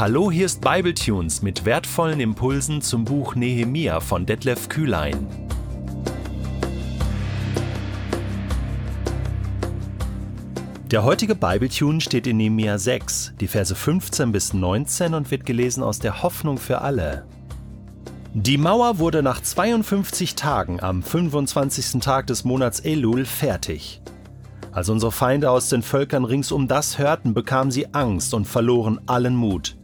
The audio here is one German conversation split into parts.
Hallo, hier ist Bibletunes mit wertvollen Impulsen zum Buch Nehemia von Detlef Kühlein. Der heutige Bibletune steht in Nehemia 6, die Verse 15 bis 19 und wird gelesen aus der Hoffnung für alle. Die Mauer wurde nach 52 Tagen am 25. Tag des Monats Elul fertig. Als unsere Feinde aus den Völkern ringsum das hörten, bekamen sie Angst und verloren allen Mut.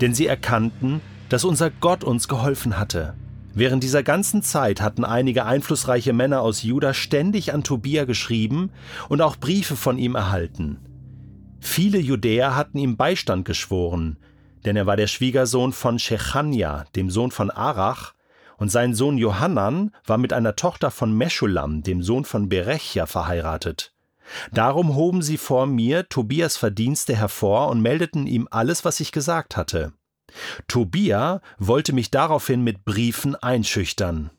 Denn sie erkannten, dass unser Gott uns geholfen hatte. Während dieser ganzen Zeit hatten einige einflussreiche Männer aus Juda ständig an Tobia geschrieben und auch Briefe von ihm erhalten. Viele Judäer hatten ihm Beistand geschworen, denn er war der Schwiegersohn von Shechania, dem Sohn von Arach, und sein Sohn Johannan war mit einer Tochter von Meschulam, dem Sohn von Berechia, verheiratet. Darum hoben sie vor mir Tobias Verdienste hervor und meldeten ihm alles, was ich gesagt hatte. Tobia wollte mich daraufhin mit Briefen einschüchtern.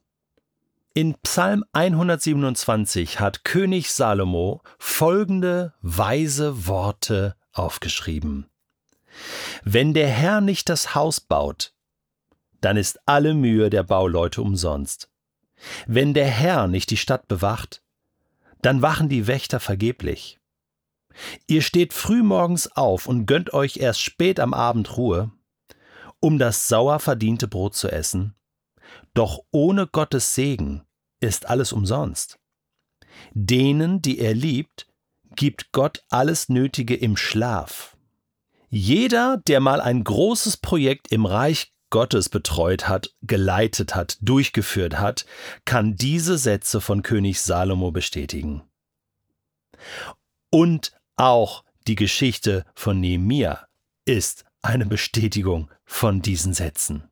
In Psalm 127 hat König Salomo folgende weise Worte aufgeschrieben. Wenn der Herr nicht das Haus baut, dann ist alle Mühe der Bauleute umsonst. Wenn der Herr nicht die Stadt bewacht, dann wachen die Wächter vergeblich. Ihr steht frühmorgens auf und gönnt euch erst spät am Abend Ruhe, um das sauer verdiente Brot zu essen. Doch ohne Gottes Segen ist alles umsonst. Denen, die er liebt, gibt Gott alles Nötige im Schlaf. Jeder, der mal ein großes Projekt im Reich Gottes betreut hat, geleitet hat, durchgeführt hat, kann diese Sätze von König Salomo bestätigen. Und auch die Geschichte von Nehemia ist eine Bestätigung von diesen Sätzen.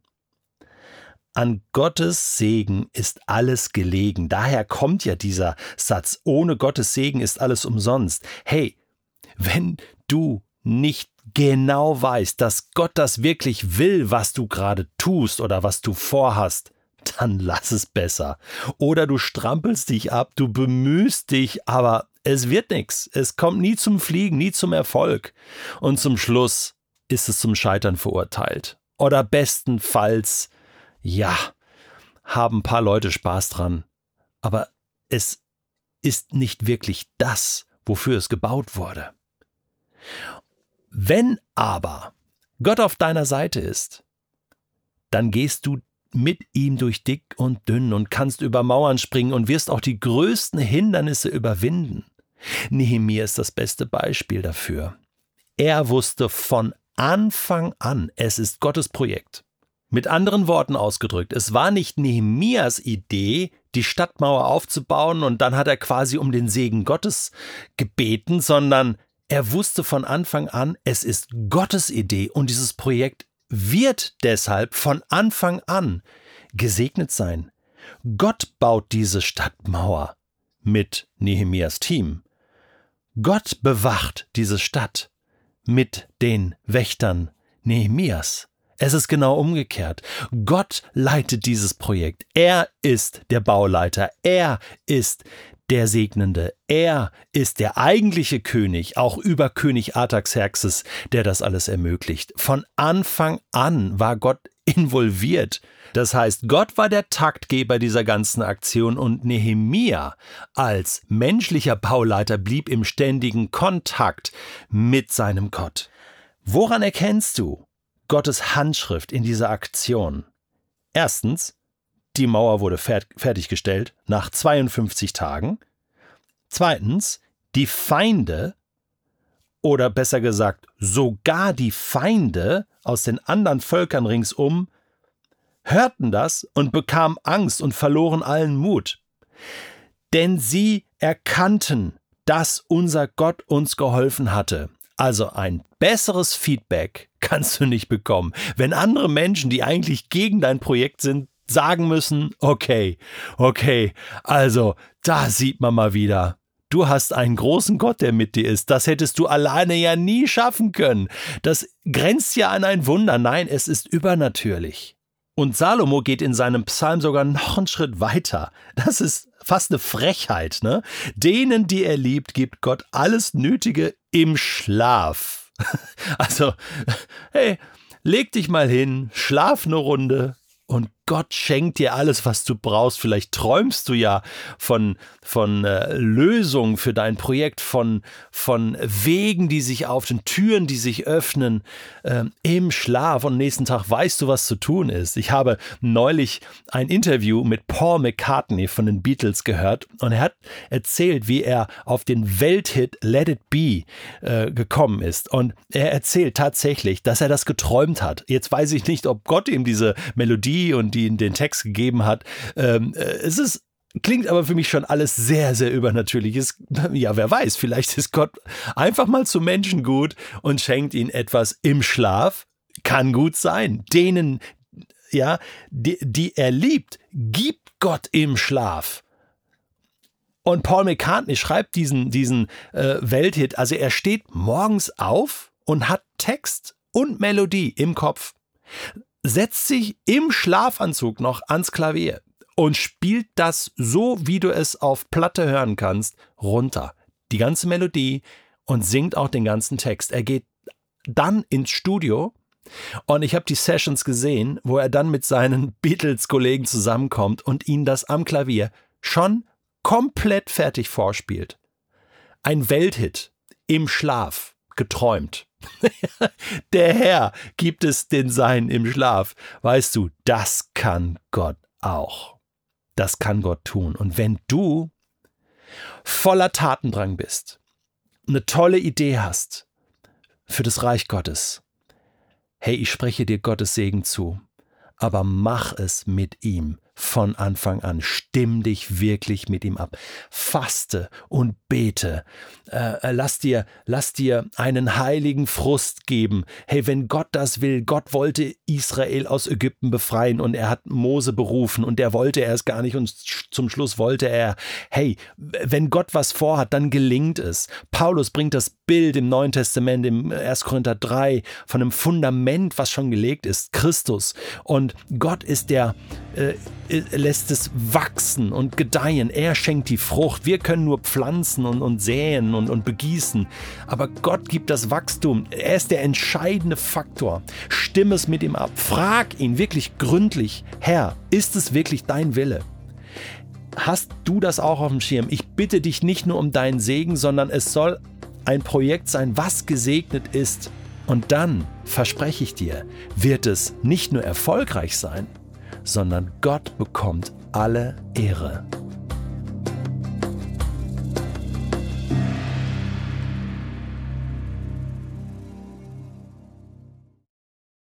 An Gottes Segen ist alles gelegen. Daher kommt ja dieser Satz, ohne Gottes Segen ist alles umsonst. Hey, wenn du nicht genau weißt, dass Gott das wirklich will, was du gerade tust oder was du vorhast, dann lass es besser. Oder du strampelst dich ab, du bemühst dich, aber es wird nichts. Es kommt nie zum Fliegen, nie zum Erfolg. Und zum Schluss ist es zum Scheitern verurteilt. Oder bestenfalls, ja, haben ein paar Leute Spaß dran. Aber es ist nicht wirklich das, wofür es gebaut wurde. Wenn aber Gott auf deiner Seite ist, dann gehst du mit ihm durch dick und dünn und kannst über Mauern springen und wirst auch die größten Hindernisse überwinden. Nehemiah ist das beste Beispiel dafür. Er wusste von Anfang an, es ist Gottes Projekt. Mit anderen Worten ausgedrückt, es war nicht Nehemias Idee, die Stadtmauer aufzubauen und dann hat er quasi um den Segen Gottes gebeten, sondern er wusste von Anfang an, es ist Gottes Idee und dieses Projekt wird deshalb von Anfang an gesegnet sein. Gott baut diese Stadtmauer mit Nehemias Team. Gott bewacht diese Stadt mit den Wächtern Nehemias. Es ist genau umgekehrt. Gott leitet dieses Projekt. Er ist der Bauleiter. Er ist der Segnende. Er ist der eigentliche König, auch über König Artaxerxes, der das alles ermöglicht. Von Anfang an war Gott involviert. Das heißt, Gott war der Taktgeber dieser ganzen Aktion und Nehemia als menschlicher Bauleiter blieb im ständigen Kontakt mit seinem Gott. Woran erkennst du Gottes Handschrift in dieser Aktion? Erstens, die Mauer wurde fertiggestellt nach 52 Tagen. Zweitens, die Feinde, oder besser gesagt, sogar die Feinde aus den anderen Völkern ringsum, hörten das und bekamen Angst und verloren allen Mut. Denn sie erkannten, dass unser Gott uns geholfen hatte. Also ein besseres Feedback kannst du nicht bekommen, wenn andere Menschen, die eigentlich gegen dein Projekt sind, sagen müssen, okay, okay, also da sieht man mal wieder, du hast einen großen Gott, der mit dir ist. Das hättest du alleine ja nie schaffen können. Das grenzt ja an ein Wunder. Nein, es ist übernatürlich. Und Salomo geht in seinem Psalm sogar noch einen Schritt weiter. Das ist fast eine Frechheit, ne? Denen, die er liebt, gibt Gott alles Nötige im Schlaf. Also, hey, leg dich mal hin, schlaf eine Runde, und Gott schenkt dir alles, was du brauchst. Vielleicht träumst du ja von, von äh, Lösungen für dein Projekt, von, von Wegen, die sich auftun, Türen, die sich öffnen äh, im Schlaf. Und nächsten Tag weißt du, was zu tun ist. Ich habe neulich ein Interview mit Paul McCartney von den Beatles gehört und er hat erzählt, wie er auf den Welthit Let It Be äh, gekommen ist. Und er erzählt tatsächlich, dass er das geträumt hat. Jetzt weiß ich nicht, ob Gott ihm diese Melodie und die den Text gegeben hat. Ähm, äh, es ist Klingt aber für mich schon alles sehr, sehr übernatürlich. ja, wer weiß, vielleicht ist Gott einfach mal zu Menschen gut und schenkt ihnen etwas im Schlaf. Kann gut sein. Denen, ja, die, die er liebt, gibt Gott im Schlaf. Und Paul McCartney schreibt diesen, diesen äh, Welthit. Also er steht morgens auf und hat Text und Melodie im Kopf setzt sich im Schlafanzug noch ans Klavier und spielt das so, wie du es auf Platte hören kannst, runter. Die ganze Melodie und singt auch den ganzen Text. Er geht dann ins Studio und ich habe die Sessions gesehen, wo er dann mit seinen Beatles-Kollegen zusammenkommt und ihnen das am Klavier schon komplett fertig vorspielt. Ein Welthit im Schlaf, geträumt. Der Herr gibt es den Sein im Schlaf. Weißt du, das kann Gott auch. Das kann Gott tun. Und wenn du voller Tatendrang bist, eine tolle Idee hast für das Reich Gottes, hey, ich spreche dir Gottes Segen zu, aber mach es mit ihm von Anfang an. Stimm dich wirklich mit ihm ab. Faste und bete. Äh, lass dir, lass dir einen heiligen Frust geben. Hey, wenn Gott das will, Gott wollte Israel aus Ägypten befreien und er hat Mose berufen und der wollte er es gar nicht und zum Schluss wollte er, hey, wenn Gott was vorhat, dann gelingt es. Paulus bringt das Bild im Neuen Testament, im 1. Korinther 3, von einem Fundament, was schon gelegt ist, Christus. Und Gott ist der, äh, lässt es wachsen und gedeihen. Er schenkt die Frucht. Wir können nur pflanzen und, und säen und, und begießen. Aber Gott gibt das Wachstum. Er ist der entscheidende Faktor. Stimm es mit ihm ab. Frag ihn wirklich gründlich, Herr, ist es wirklich dein Wille? Hast du das auch auf dem Schirm? Ich bitte dich nicht nur um deinen Segen, sondern es soll ein Projekt sein, was gesegnet ist. Und dann, verspreche ich dir, wird es nicht nur erfolgreich sein, sondern Gott bekommt alle Ehre.